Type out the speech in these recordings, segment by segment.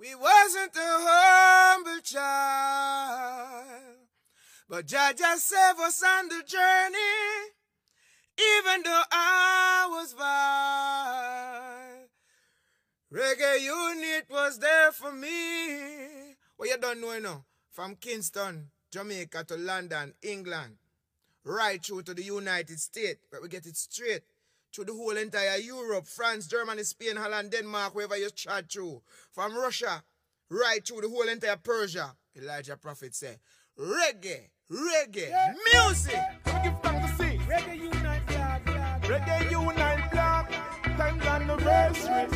We wasn't a humble child, but Jah just saved us on the journey, even though I was vile. Reggae unit was there for me. What you don't know, you? From Kingston, Jamaica to London, England, right through to the United States, where we get it straight through the whole entire Europe, France, Germany, Spain, Holland, Denmark, wherever you chat through. From Russia, right through the whole entire Persia. Elijah Prophet said, reggae, reggae, yeah. music. give thanks to see. Reggae Unite Blog, blog, Reggae Unite Blog, 10th anniversary.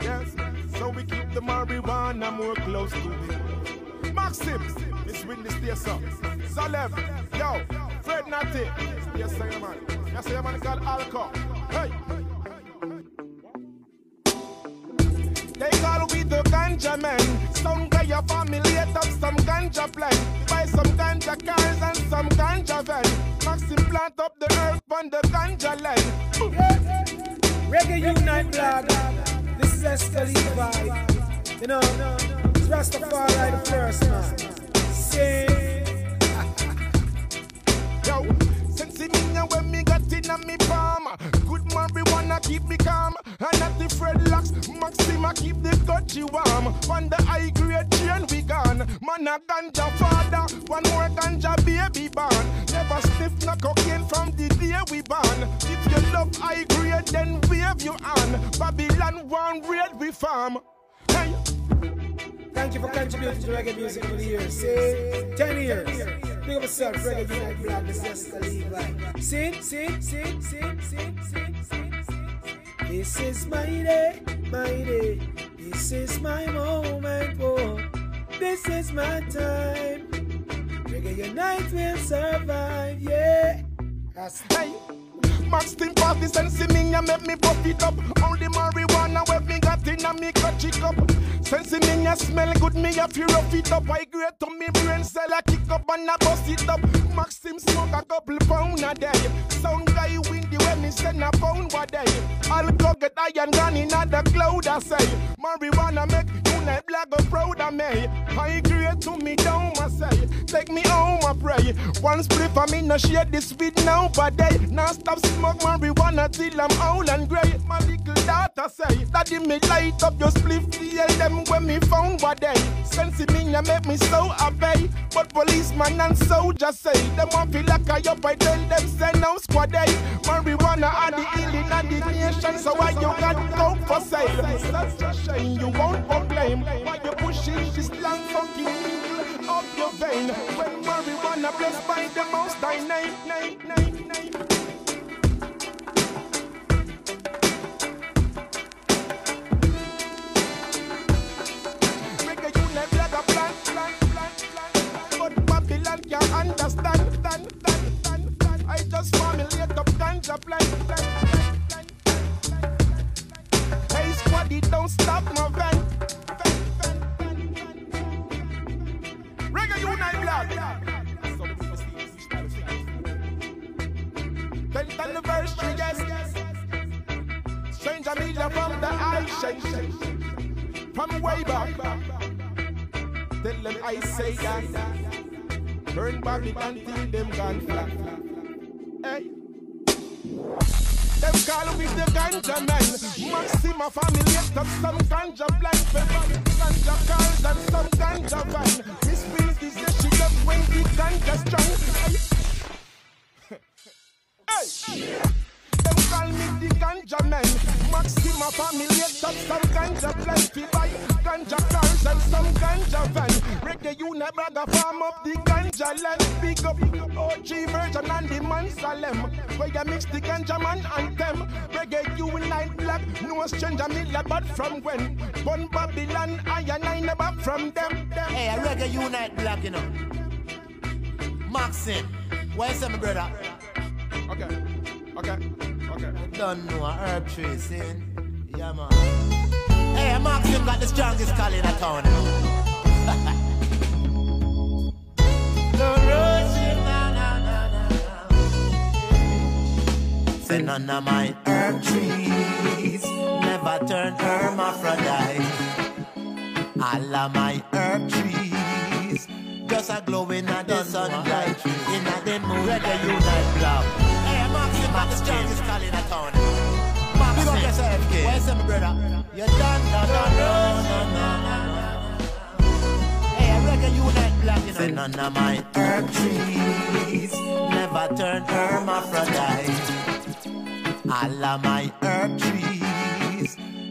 Yes, so we keep the marijuana more close to me. Maxim, it's witness there, sir. Salem, yo, Fred Natty. Yes, sir, man. Yes, sir, man, called Alco. Hey. They call we the ganja men. Some guy your family ate up some ganja plant. Buy some ganja cars and some ganja van. Maxim plant up the earth on the ganja land. Yeah. Reggae Unite blog. This is Esca Levi. You know, Rastafari the first man. Sing. And not the dreadlocks, Maxima keep the touchy warm. On the high grade chain we gone. Man a ganja father, one more ganja baby born. Never sniff no cocaine from the day we born. If you love high grade, then wave your hand. Babylon one raid we farm. Hey. Thank you for contributing to reggae music over the years. See, 10 years. Big up yourself, Reggae this is Esca Levi. Sing, sing, sing, sing, sing, sing, sing, sing. This is my day, my day. This is my moment, oh. This is my time. Reggae Unite will survive, yeah. That's hey. Max thing party sense me and make me puff it up. Only marijuana where me got in and me cut it up. Sense me and smell good me if you rough it up. I great to me brain cell I kick up and I bust it up. Maxim smoke a couple pound a day. Sound guy windy me send a pound a day. I'll go get iron gun in the cloud I say. Marijuana make unite black go proud of me. I great to me down say. Take me home I pray. One split for me no share this with nobody. Now stop smoke marijuana till I'm old and grey. My little daughter say, Daddy me light up your spliff feel them when me found what they. Sense me and make me so happy. But policeman and soldier say, them want feel like I up, I tell them say no squad day. Marijuana are the healing of the nation, so why you got coke for sale? Such a shame you won't complain. Why you pushing this long fucking needle up your vein? When marijuana blessed by the most I name, name, name, name. understand. Stand, stand, stand, stand. I just formulate up ganja plan. plan, Hey, squaddy, don't stop my van. Unite Blog. Tenth anniversary, yes. From the eye. From way back. Tell them I say that. Burn Babylon till them gone flat. Hey. Them call with the ganja man. Maxima family left up some ganja plant ganja cars and some ganja van. Miss Wills is the she love when the ganja strong. Hey. hey. Them call me the ganja man. Maxima family up some ganja plant pepper, ganja cars and some ganja van. Reggae unit brother farm up the ganja land. Big up OG version and the man Salem. Where you mix the ganja man and them. Reggae unite blog. No stranger me but from when. One Babylon I and I never from them. them. Hey, reggae unite blog, you know. Maxim, why is my brother? Okay, okay, okay. Don't know herb see? Yeah, man. Hey, Maxim got the strongest call in the town. Say none of my herb trees never turn hermaphrodite. All of my herb trees just a glowing at the sunlight. In a the moon, reggae unite blog. Hey, Maxi, Max James is calling a town. Max, big up yourself, kid. Where's my brother? You're done, done, done, done, done, Hey, reggae unite blog, you know. Say none of my herb trees never turn hermaphrodite. All of my herb trees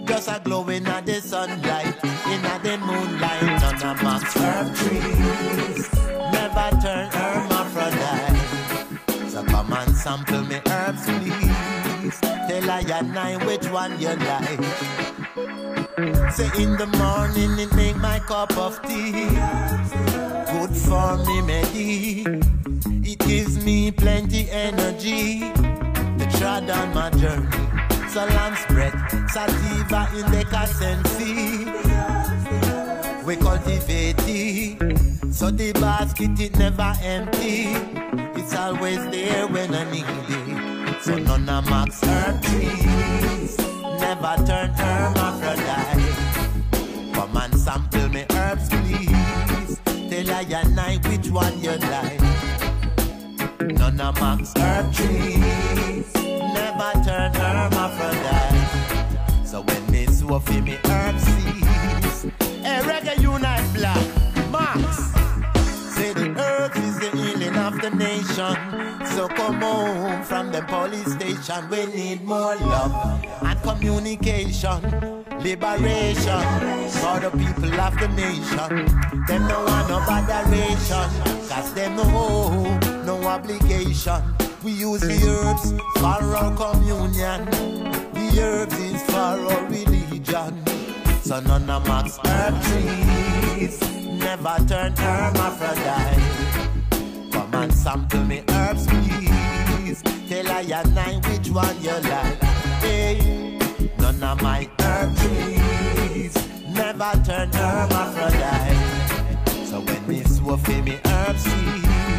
just a glowing at the sunlight, in a the moonlight, none of Max herb trees never turn hermaphrodite. So come and sample me herbs, please. Tell I and I which one you like. Say in the morning it make my cup of tea. Good for me, Medi. It gives me plenty energy to trod on my journey salam spread, sativa in the casensi. We cultivate it, so the basket it never empty. It's always there when I need it. So none of Max herb trees never turn hermaphrodite. Come and sample me herbs, please. Tell I and I which one you like. None of Max herb trees never turn. So when sow for me herb seeds, a reggae unite blog, Max. Say the earth is the healing of the nation. So come home from the police station. We need more love and communication. Liberation for the people of the nation. Them no want no botheration. Cause them no, no obligation. We use the herbs for our communion. The herbs is for our religion. So none of Max herb trees never turn hermaphrodite. Come and sample me herbs, please. Tell I and I which one you like. Hey, none of my herb trees never turn hermaphrodite. So when me sow for me herb seeds, I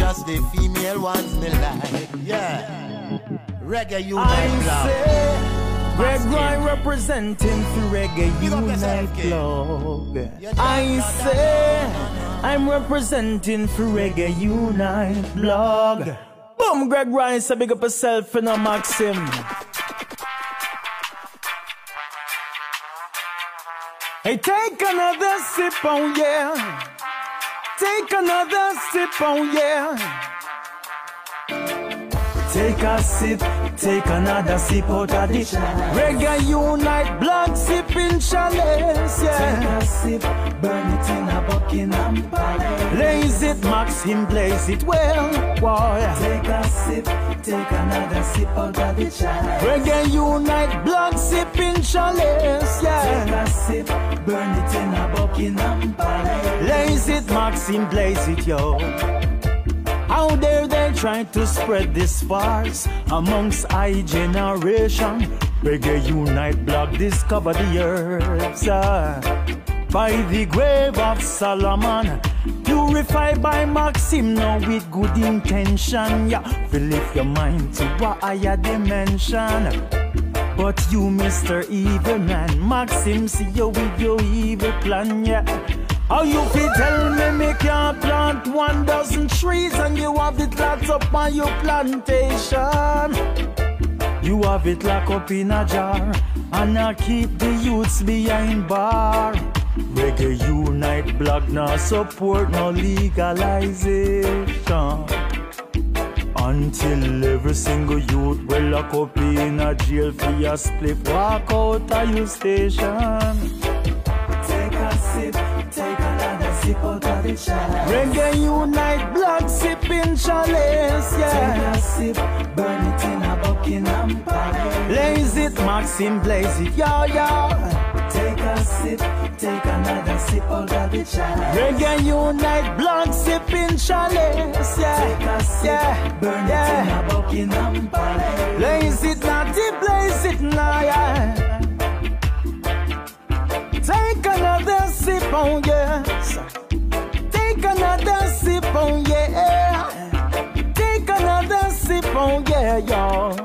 just the female ones me like. Yeah, reggae you I like say, Greg. Roy representing for Reggae Unite. Club. I say. I'm representing for Reggae Unite blog. Boom, Greg Ryan, say big up yourself and a Maxim. Hey, take another sip, oh yeah. Take another sip, oh yeah. Take a sip, take another sip out of the Reggae Unite blog sipping chalice, yeah. Take a sip, burn it in a Buckingham Palace. Blaze it, Maxim, blaze it well, boy. Take a sip, take another sip out of the chalice. Reggae Unite blog sipping chalice, yeah. Take a sip, burn it in a Buckingham Maxim, blaze it, yo. How dare they try to spread this farce amongst I generation? Reggae Unite blog, discover the herbs ah. by the grave of Solomon. Purified by Maxim, now with good intention. Yeah, lift your mind to a higher dimension. But you, Mr. Evil Man, Maxim, see you with your evil plan, yeah. How you fi tell me me can't plant one dozen trees and you have it locked up on your plantation? You have it locked up in a jar and I keep the youths behind bar. Reggae Unite blog now support no legalization. Until every single youth will lock up in a jail for your split, walk out of your station. Take a sip, take another sip out of the chalice. Reggae Unite blog sipping chalice, yeah. Take a sip, burn it in a Buckingham Palace. Blaze it, Maxim, blaze it, yo, yo. Take a sip, take another sip out of the chalice. Reggae Unite blog sipping chalice, yeah. Take a sip, yeah. burn yeah. it in a Buckingham Palace. Blaze it, naughty, blaze it now, yeah. Sip, oh yes. Take another sip, oh yeah. Take another sip, oh yeah, y'all.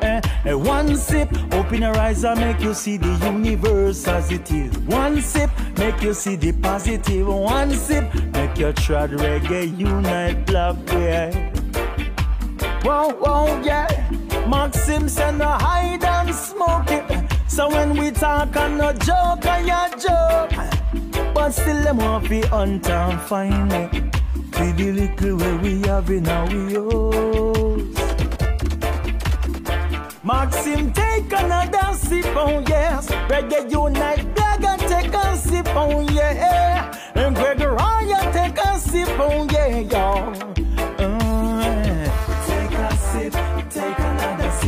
Eh, eh, one sip, Open your eyes and make you see the universe as it is. One sip, make you see the positive. One sip, make you trod reggae unite blog way. Whoa, whoa, yeah. Maxim send a hide and smoke it. So when we talk and no joke, and ya joke. But still them want to hunt and find it. See the little way we have in our yours. Maxim take another sip on yes. Reggae unite, bag and take a sip on yeah. And Greg Ryan take a sip on yeah, y'all.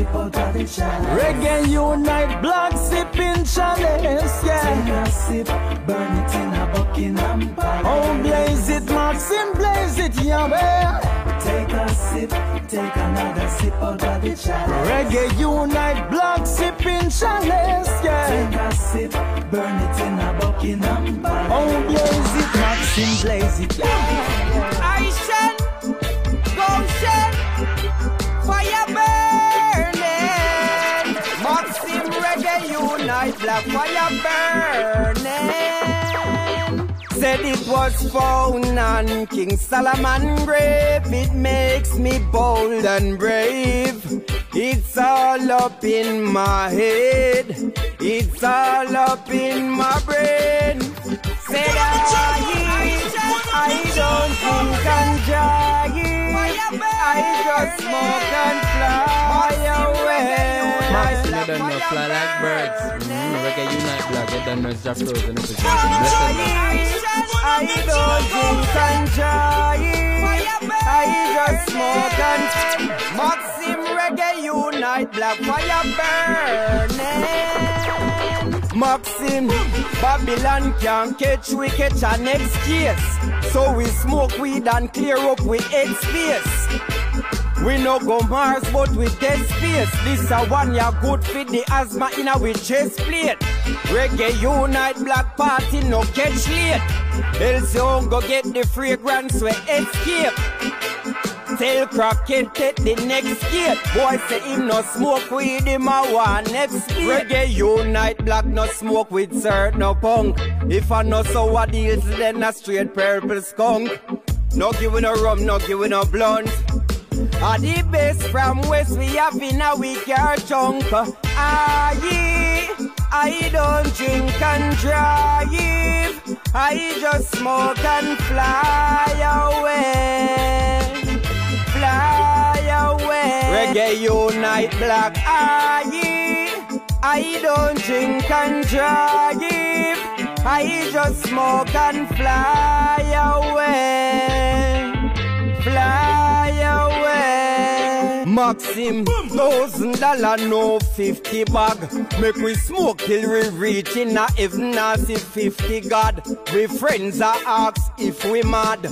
Of the chalice. Reggae unite, black sipping chalice, yeah. Take a sip, burn it in a Buckingham Palace. Oh, blaze it, Maxim, blaze it, Yahweh. Take a sip, take another sip out of the chalice. Reggae unite, black sipping chalice, yeah. Take a sip, burn it in a Buckingham Palace. Oh, blaze it, Maxim, blaze it, yeah. Unite, black fire burning. Said it was found on King Solomon grave. It makes me bold and brave. It's all up in my head. It's all up in my brain. Said I, I don't think and drive. I just smoke and fly away. You don't know, fly like birds. Mm, reggae unite blog, you don't know just frozen. I don't drink and drive. I just smoke and Maxim reggae unite blog fire burning. Maxim, Babylon can't catch we catch our next case. So we smoke weed and clear up with head space. We no go Mars, but we dead space. This a one ya good fit the asthma in our chest plate. Reggae unite blog party no catch late. Else you go get the fragrance we escape. Tell Crockett take the next gate. Boy say him no smoke weed, him a want next. Reggae unite blog no smoke with cert no punk. If I know so what deals then a straight purple skunk. No giving no rum, no giving no blunt. Are the best from West we have in a week your chunk. Ah, yeah. I don't drink and drive. I just smoke and fly away. Reggae unite blog. Yeah. I don't drink and drive. I just smoke and fly away. Fly away. Maxim, thousand dollar, no fifty bag. Make we smoke till we reach in a heaven as see fifty God. We friends are ask if we mad.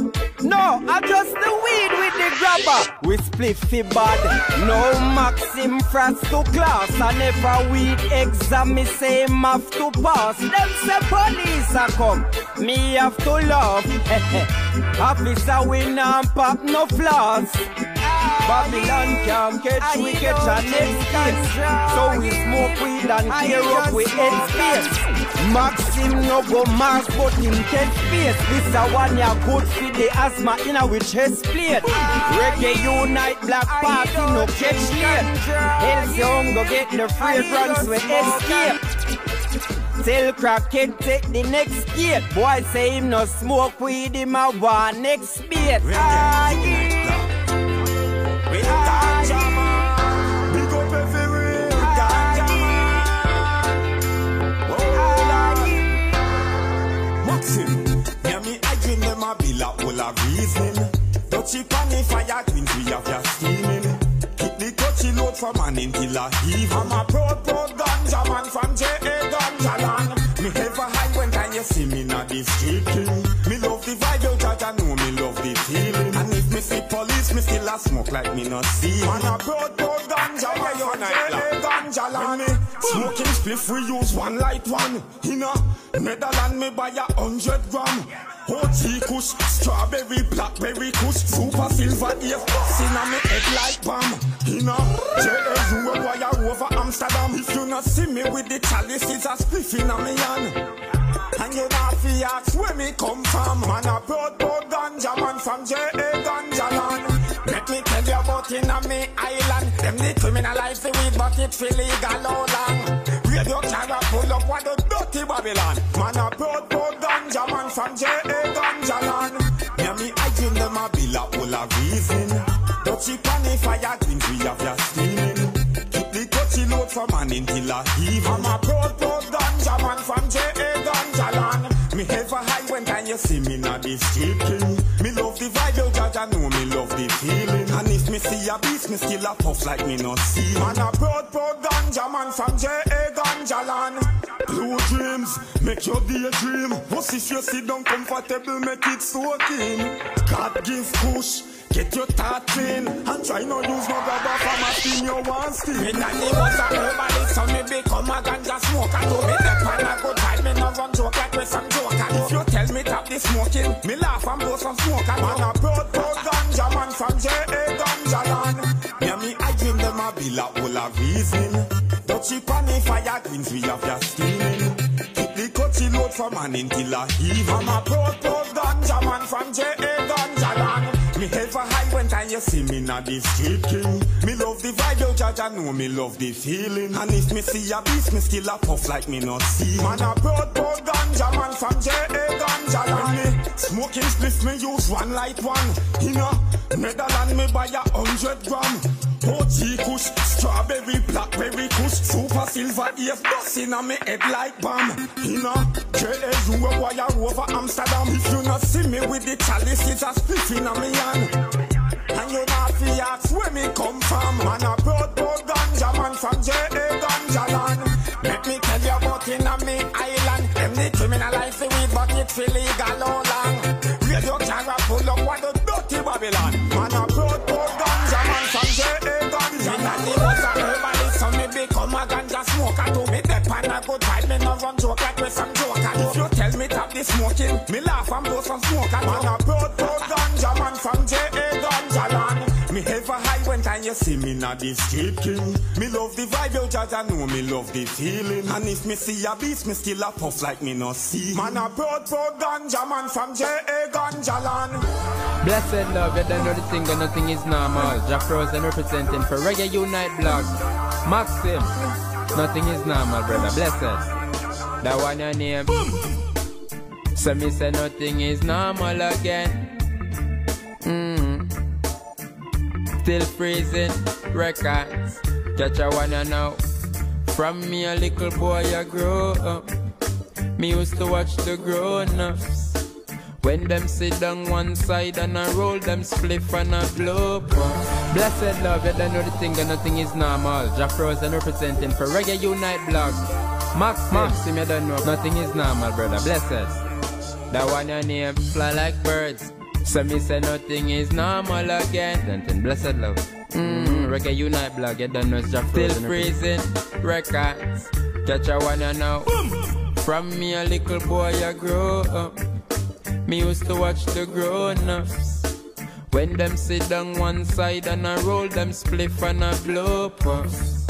No, I just the weed with the grabber. We spliffy bad. No Maxim France to class. I never weed exam, me say have to pass. Them say police a come. Me have to laugh. Officer we not pop no flaws. Babylon can't catch we catch a next case. So we smoke weed and clear up with head space. Maxim no go Mars but him catch space. This a one ya good for the asthma in a with chest plate. Reggae unite blog party no catch late. Else you won't go get the fragrance we escape. Tell Crockett take the next gate. Boy say him no smoke weed, him a want next bait. Ah, yeah. Reasoning. Touchy pan fire twins we have ya steaming. Keep the touchy load from man until a heave. I'm a proud proud ganja man from J.A. Ganja land. Me ever high when can you see me na the street king. Me love the vibe, you judge I know me love the feeling. Me see police, me still a smoke like me not see. Man a proud proud ganja man from J.A. Ganja land. Me Smoking spliff, we use one light one. In a Netherland, me buy a hundred gram. OG kush, strawberry, blackberry kush, super silver ear, bustin' on me head like bomb. In a we wire over Amsterdam. If you not see me with the chalice, it's a spliff in a me hand. And you not fi ask where me come from. Man a broad board ganja man from J.A. Ganja land. Let me tell you about in a me island. Them the criminalize the weed, but it feel legal all long. Radio camera pull up what the dirty Babylon. Man a broad board ganja man from J.A. Ganja land. Yeah, me I dream them a bill a full of reason. Touchy panny fire green, we have ya steaming. Keep the touchy load from man until a heave. I'm a broad board you see me na the street. Me love the vibe, you judge, I know me love the feeling. And if me see a beast, me still a puff like me no see. Man a proud, proud ganja man from J.A. Ganja land. Make your day dream. What if you sit down comfortable, make it soaking. God give push. Get your thoughts in and try no use no rubber from a thing you want steal. Me daddy was a herbalist, so me become a ganja smoker. To me the pan a good time, me no run joke like with some joker. If you tell me stop the smoking, me laugh and blow some smoke. Man a proud, proud ganja man from J.A. Ganja land. Yeah, me I dream them a bill a whole of reason. Touchy panny fire greens, we have ya steaming. Coachy load from man heave. I'm a proud, proud ganja man from J.A. Ganja land. Me for high when time you see me na the street king. Me love the vibe, yo judge, I know me love the feeling. And if me see a beast, me still a puff like me not see. Man a broad, broad ganja man from J.A. Ganja land. Me smoking spliff, me use one light one. In a Netherland, me buy a hundred gram. OG kush, strawberry, blackberry kush, super silver ears, bustin' on me head like bomb. In a JSU, a wire over Amsterdam. If you not see me with the chalice, it's a spliff in a me hand. And you not fi ask where me come from. Man a broad board ganja man from J.A. Ganja land. Let me tell you about in a me island. Them the criminalize the weed, but it feel legal good vibe, me no run joke like with some joker. If you tell me stop the smoking, me laugh and blow some smoke. Man a broad board see me na the street king. Me love the vibe, yo I know me love the feeling. And if me see a beast, me still a puff like me no see. Man a broad, broad ganja man from J.A. Ganja land. Blessed love, you don't know the thing, but nothing is normal. Jah Frozen representing for Reggae Unite blog. Maxim, nothing is normal, brother. Blessed. That one your name. So me say nothing is normal again. Mm. Still freezing records. Catch a wanna know. From me a little boy I grow up. Me used to watch the grown-ups. When them sit down one side and I roll them spliff and I blow up. Blessed love, you don't know the thing and nothing is normal. Jah Frozen representing for Reggae Unite blog. Max, Maxim, you don't know, nothing is normal, brother. Blessed. That one your name, fly like birds. So me say nothing is normal again. Then blessed love. Mm, Reggae Unite blog, you don't know it's Jack Still freezing records. Catch a one you know. From me a little boy I grow up. Me used to watch the grown-ups. When them sit down one side and I roll them spliff and I blow puffs.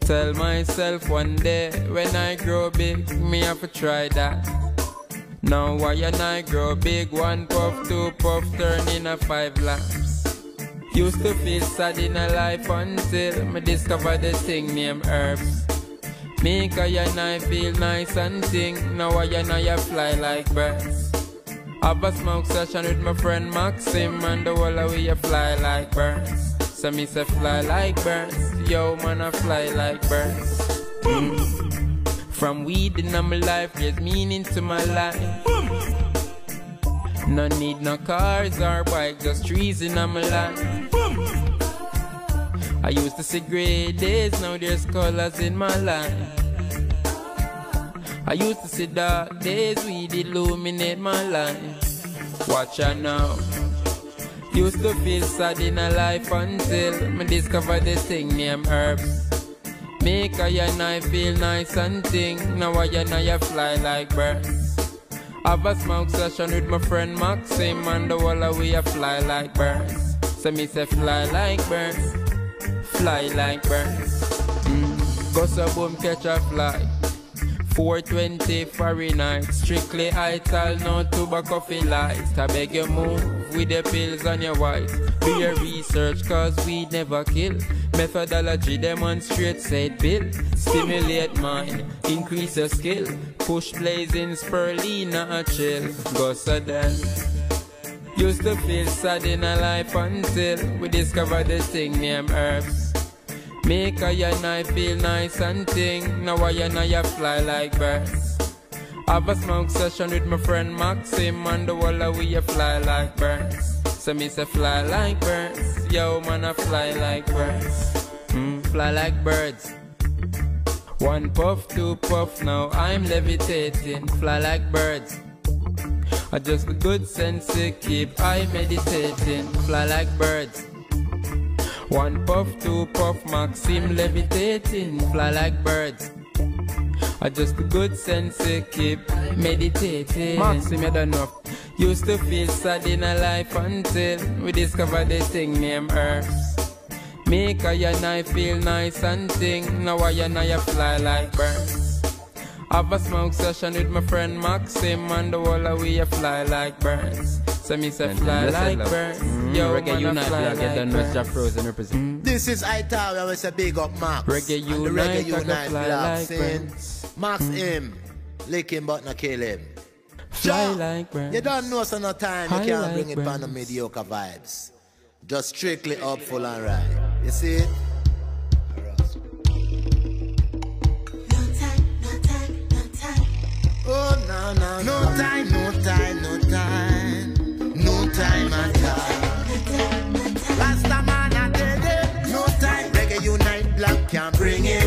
Tell myself one day when I grow big, me have to try that. Now why and I grow big, one puff, two puff, turn in a five laps. Used to feel sad in a life until me discover the thing named herbs. Make I and I feel nice and ting. Now I and I fly like birds. Have a smoke session with my friend Maxim and the whole of we fly like birds. So me say fly like birds. Yo man I fly like birds. Mm. From weed in my life, there's meaning to my life. No need no cars or bike, just trees in my life. I used to see gray days, now there's colors in my life. I used to see dark days, weed illuminate my life. Watch out now. Used to feel sad in a life until me discovered this thing named herbs. Make a and I feel nice and ting. Now I and I fly like birds. Have a smoke session with my friend Maxim and the whole of we a fly like birds. So me say fly like birds, fly like birds. Mm. Go so boom catch a fly. 420 Fahrenheit, strictly ital, no tobacco feel light. I beg you move with the pills on your white. Do your research, cause we never kill. Methodology demonstrate said bill. Stimulate mind, increase your skill. Push blazing spirulina chill. Go so then. Used to feel sad in a life until we discovered this thing named herbs. Make a and I feel nice and ting. Now I and I fly like birds. Have a smoke session with my friend Maxim and the of we a fly like birds. So me say fly like birds. Yo man I fly like birds. Mm, fly like birds. One puff, two puff, now I'm levitating. Fly like birds. I just a good sense to keep I meditating. Fly like birds. One puff, two puff, Maxim levitating, fly like birds. I just a good sense to keep meditating. Maxim, you don't know. Used to feel sad in a life until we discovered this thing named Earth. Make a and I feel nice and ting. Now I and I fly like birds. Have a smoke session with my friend Maxim and the whole of we fly like birds. So me say fly like birds. Mm, Yo, reggae man, I unite, fly we are get like done with birds. Jah Frozen represent. This is Italia, we say big up Max. Reggae And the unite, Reggae I can Unite fly blog like birds. Max him, lick him but not kill him. Fly like birds. You don't know so no time, you can't bring it on the mediocre vibes. Just strictly up, full and right. You see it? Oh, no, no, no time, no time, no time, no time at all. Man, I did it. No time, reggae unite, black can't bring it.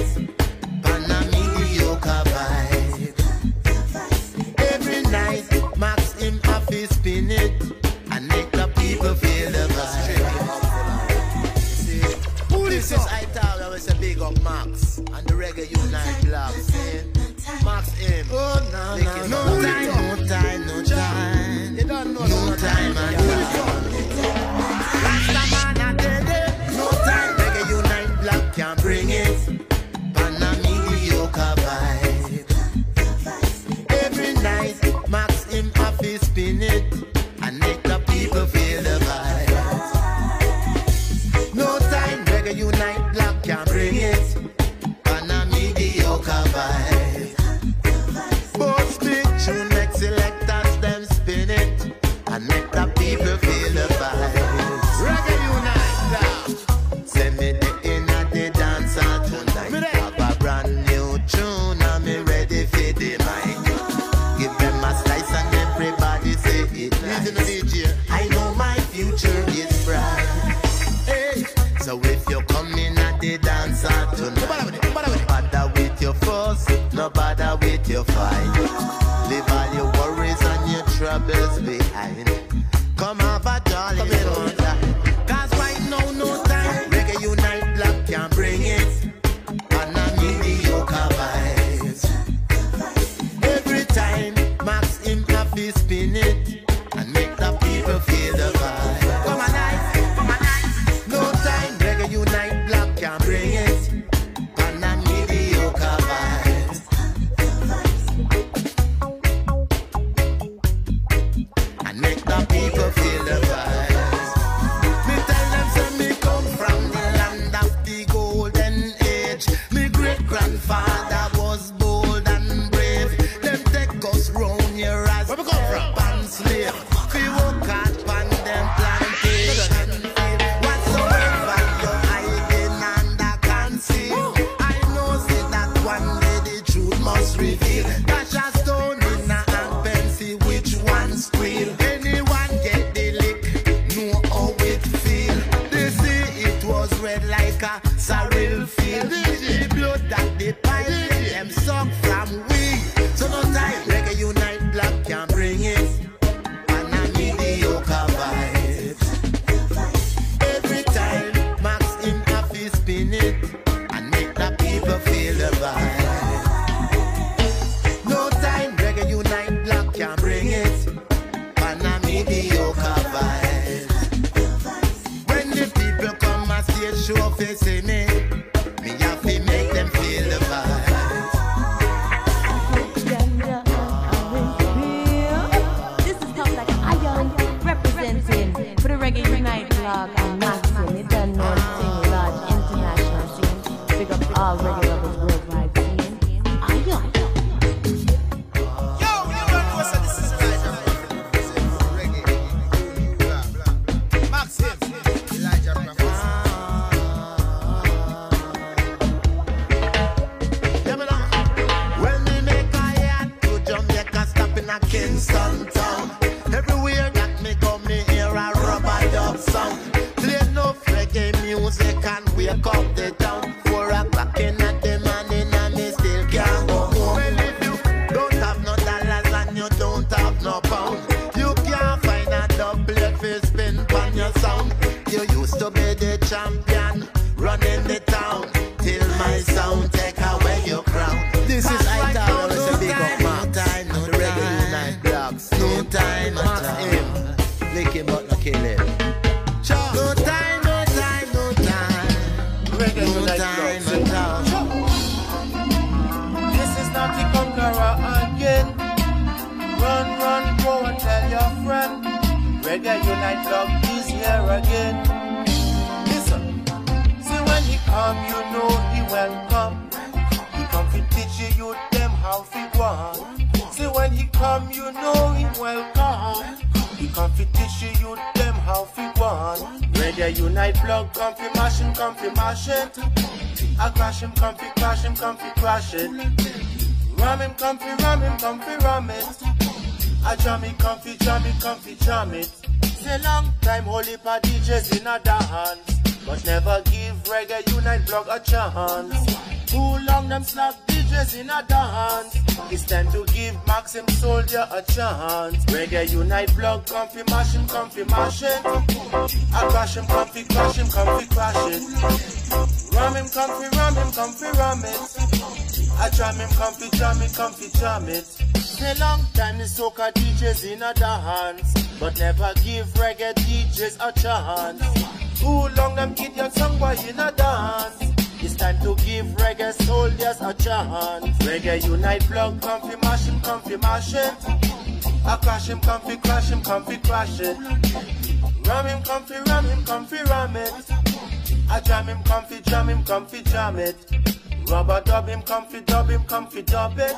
Reggae Unite Blog is here again. Listen, see when he come, you know he welcome. He come to teach you youth them how to on. See when he come, you know he welcome. He come to teach you youth them how to on. Reggae Unite Blog come fi mash him, come fi mash it. I crash him, come fi crash him, come fi crash it. Ram him, come fi ram him, come fi ram it. I jam it, come fi jam it, come fi jam it. Say long time, holy of DJs in a dance, but never give Reggae Unite Blog a chance. Too long them slap DJs in a dance. It's time to give Maxim Soldier a chance. Reggae Unite Blog, come fi mash him, come fi mash it. I crash him, come fi crash him, come fi crash it. Ram him, come fi ram him, come fi ram it. I jam him, come fi jam it, come fi jam it. Say long time the soca DJs in a dance, but never give reggae DJs a chance. Too long them idiot song boy in a dance. It's time to give reggae soldiers a chance. Reggae Unite Blog, come fi mash him, come fi mash it. I crash him, come fi crash him, come fi crash it. Ram him, come fi ram him, come fi ram it. I jam him, come fi jam him, come fi jam it. Rubber dub him, comfy dub him, comfy dub it.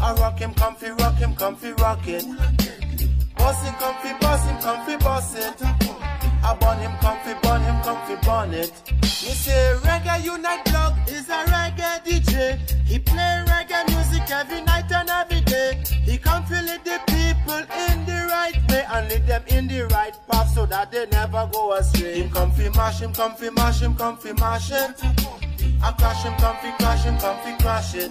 I rock him, comfy rock him, comfy rock it. Boss him, come fi boss him, come fi boss it. I burn him, comfy burn him, comfy burn it. Me say Reggae Unite Blog is a reggae DJ. He play reggae music every night and every day. He fi lead the people in and lead them in the right path so that they never go astray. Him come fi mash him, come fi mash him, come fi mash it. I crash him, come fi crash him, come fi crash it.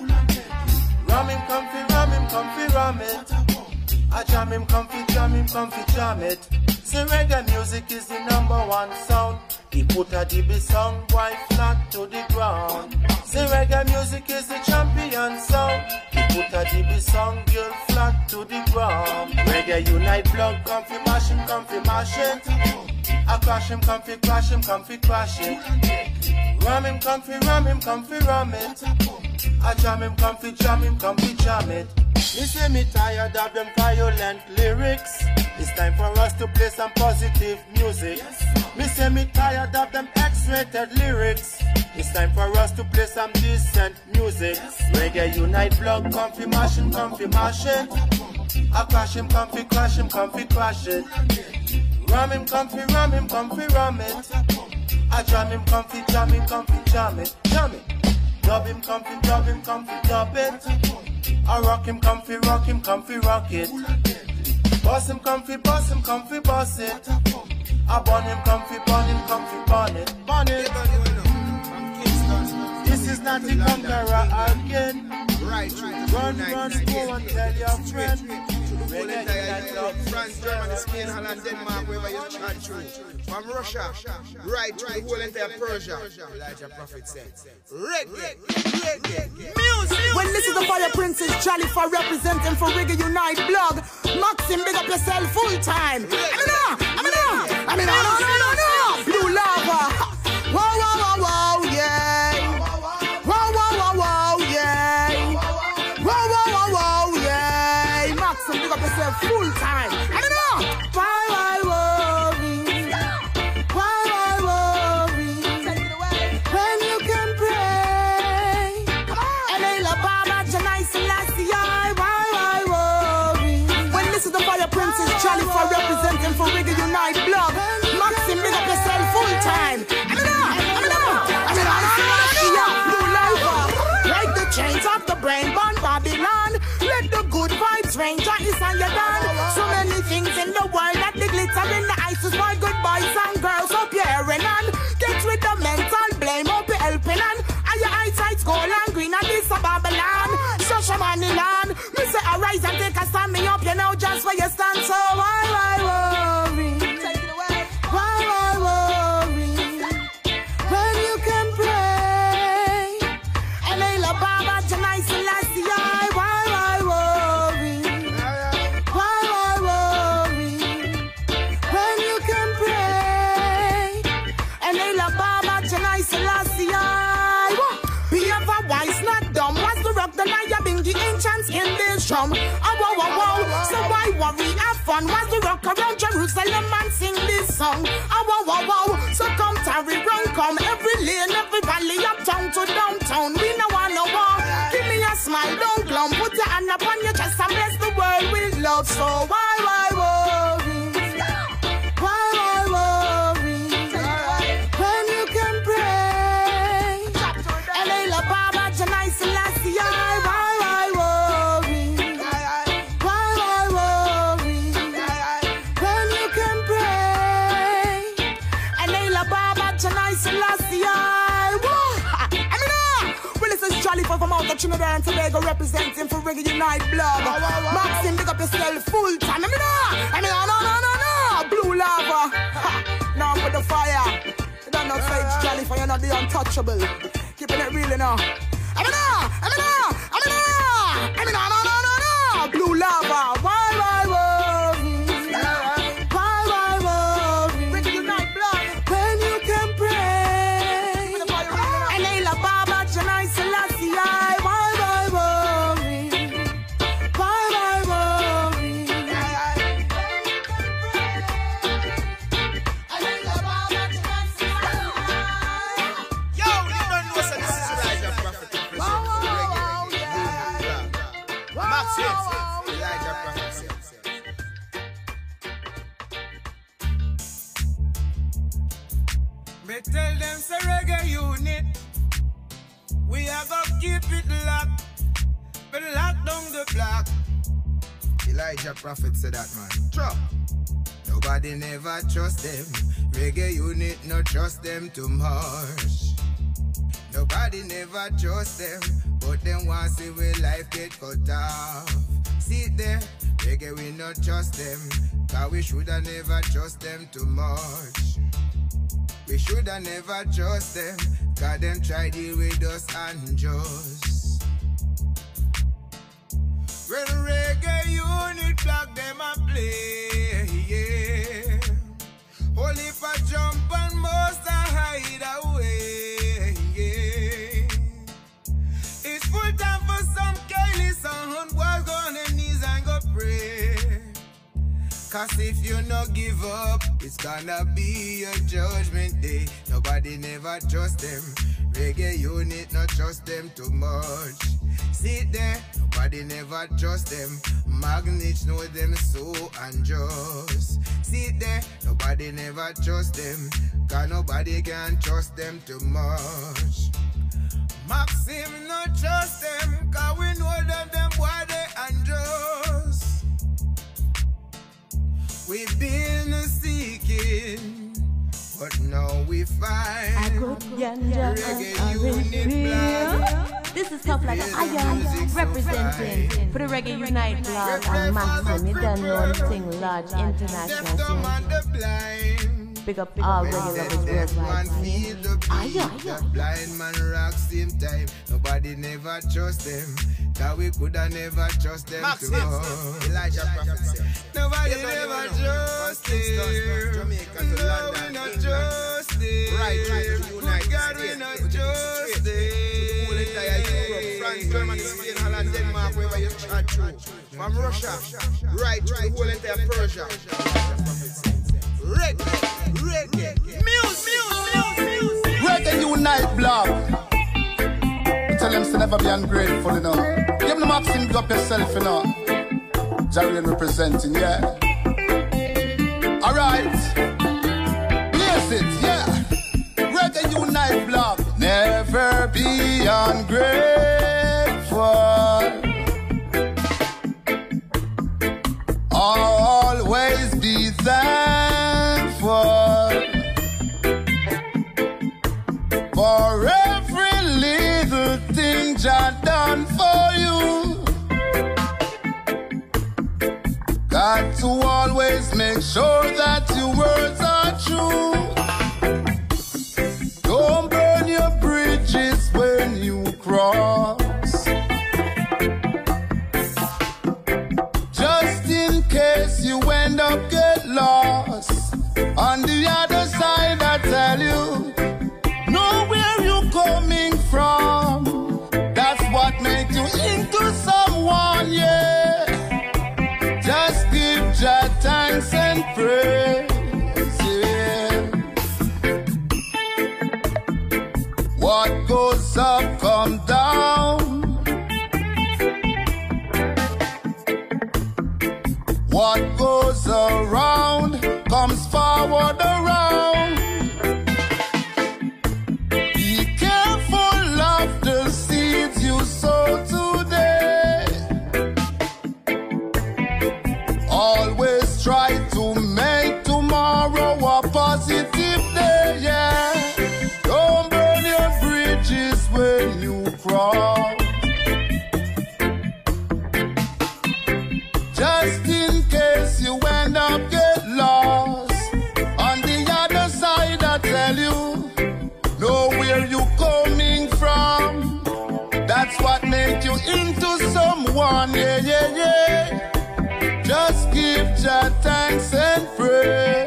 Ram him, comfy, ram him, comfy, ram it. I jam him, comfy, jam him, comfy, jam it. Say reggae music is the number one sound. He put a DB song right flat to the ground. Say reggae music is the champion sound. He put a DB song girl flat to the ground. Reggae unite blog, comfy mash him, comfy mash it. I crash him, comfy crash him, comfy crash it. Ram him, comfy ram him, comfy ram it. I jam him, comfy jam him, comfy jam it. Me say me tired of them violent lyrics. It's time for us to play some positive music. Me say me tired of them X-rated lyrics. It's time for us to play some decent music. Reggae unite blog, comfy mash him, comfy mash it. I crash him, comfy crash him, comfy crash it. Ram him, comfy ram him, comfy ram it. I jam him, comfy jam him, comfy jam it, jam it. Dub him, comfy dub him, comfy dub it. I rock him, comfy rock him, comfy rock it. Boss him, comfy boss him, comfy boss it. I burn him, comfy burn him, comfy burn it, burn it. This is not the conqueror again. Right, Run, run, go and tell your friend. Whole entire Europe, France, Germany, Spain, Holland, Denmark, wherever you chat through. From Russia, right to the whole entire Persia. Elijah Prophet said, Reggae, reggae, music. Well, this is the Fire Princess Jolly for representing for Reggae Unite blog. Maxim, big up yourself full time. I mean, no, I mean, no, I mean, no, no, no, no, no. Blue lava. Whoa, whoa, whoa, whoa, yeah. For upon your chest and bless the world with love. So why, why out of Trinidad and Tobago representing for Reggae Unite blog. Maxim, big up yourself full time. I mean, ah, I mean, ah, no, no, no, no, blue lava. Ha, now for the fire. You don't know, say it's Jolly for you're not the untouchable. Keeping it real, you Elijah Prophet said that man. True. Nobody never trust them. Reggae unite no trust them too much. Nobody never trust them, but them want see we life get cut off. See there, reggae we not trust them, cause we shoulda never trust them too much. We shoulda never trust them, cause them try deal with us unjust. When reggae unite blog them a play, yeah. Only for jump and most a hide away, yeah. It's full time for some Kylie sound, go on their knees and go pray. Cause if you not give up, it's gonna be a judgment day. Nobody never trust them. Reggae unite not trust them too much. Sit there, nobody never trust them. Magnets know them so unjust. Sit there, nobody never trust them. Cause nobody can trust them too much. Maxim no trust them, cause we know that them boy they unjust. We've been seeking, but now we find Ganja and unit real. This is tough like an iron representing for the Reggae Unite blog and Maxim. You don't know thing large international scene. Big up all reggae lovers worldwide. scene. Iron. That blind man rock same time. Nobody never trust them. That we coulda never trust them Max to Hits, go. Elijah Prophet. Nobody never trust them. No, we not trust Right, right, to the United God, States. not To the trust States. them. To the whole entire Europe, France, Germany, Spain, Holland, Denmark, wherever you chat through. From Russia, right to the whole entire Persia. Reggae, reggae, music, music, music. Reggae Unite blog. Tell them to never be ungrateful, you know. Give them Maxim, go up yourself, you know. Jarian representing, yeah. Alright. Yes, it, yeah lifelong. Never be ungrateful. Always be thankful. Just give your thanks and praise.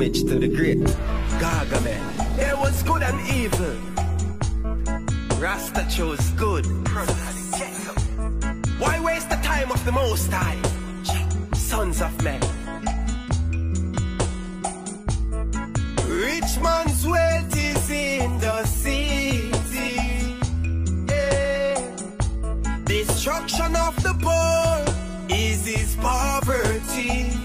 homage to the great Gargamel. There was good and evil. Rasta chose good. Why waste the time of the Most High, sons of men? Rich man's wealth is in the city. Yeah. Destruction of the poor is his poverty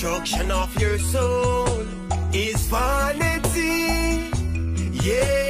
destruction of your soul is vanity. Yeah.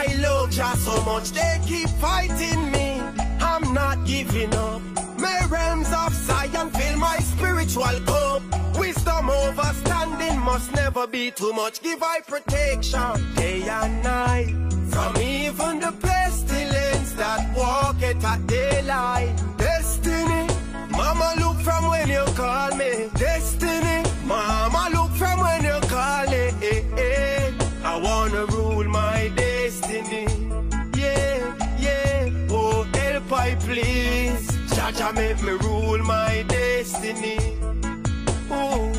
I love Jah so much, they keep fighting me. I'm not giving up. My realms of Zion fill my spiritual cup. Wisdom overstanding must never be too much. Give I protection day and night from even the pestilence that walketh at daylight. Destiny, Mama look from when you call me. Destiny, Mama look from when you Jah Jah make me rule my destiny. Ooh.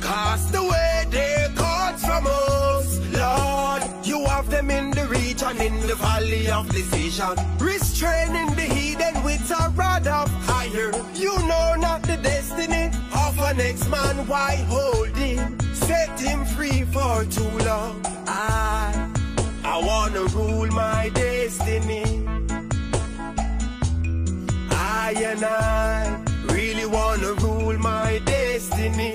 Cast away their cards from us, Lord. You have them in the region, in the valley of decision. Restraining the heathen with a rod of fire. You know not the destiny of an next man. Why hold him? Set him free for too long. I, I wanna rule my destiny. I and I really wanna rule my destiny.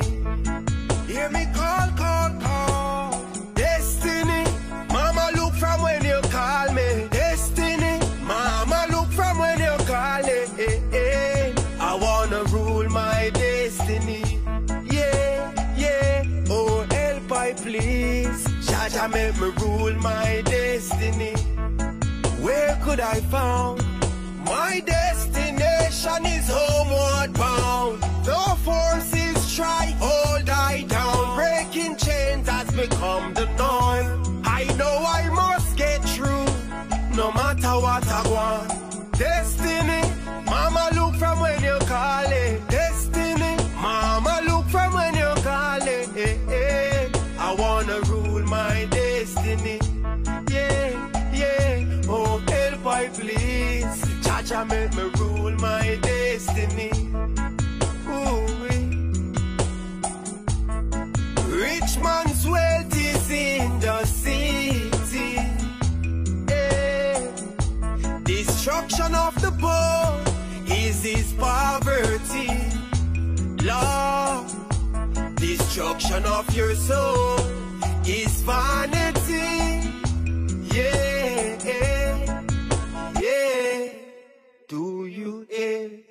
Hear me call, call, call. Destiny, Mama, look from when you call me. Destiny, Mama, look from when you call it. I wanna rule my destiny. Yeah, yeah. Oh, help I please. Jah Jah make me rule my destiny. Where could I found? My destination is homeward bound. The forces try hold I down. Breaking chains has become the norm. I know I must get through, no matter what I want. Destiny, Jah Jah make me rule my destiny. Ooh, Rich man's wealth is in the city. Yeah. Destruction of the poor is his poverty. Lord, destruction of your soul is vanity. air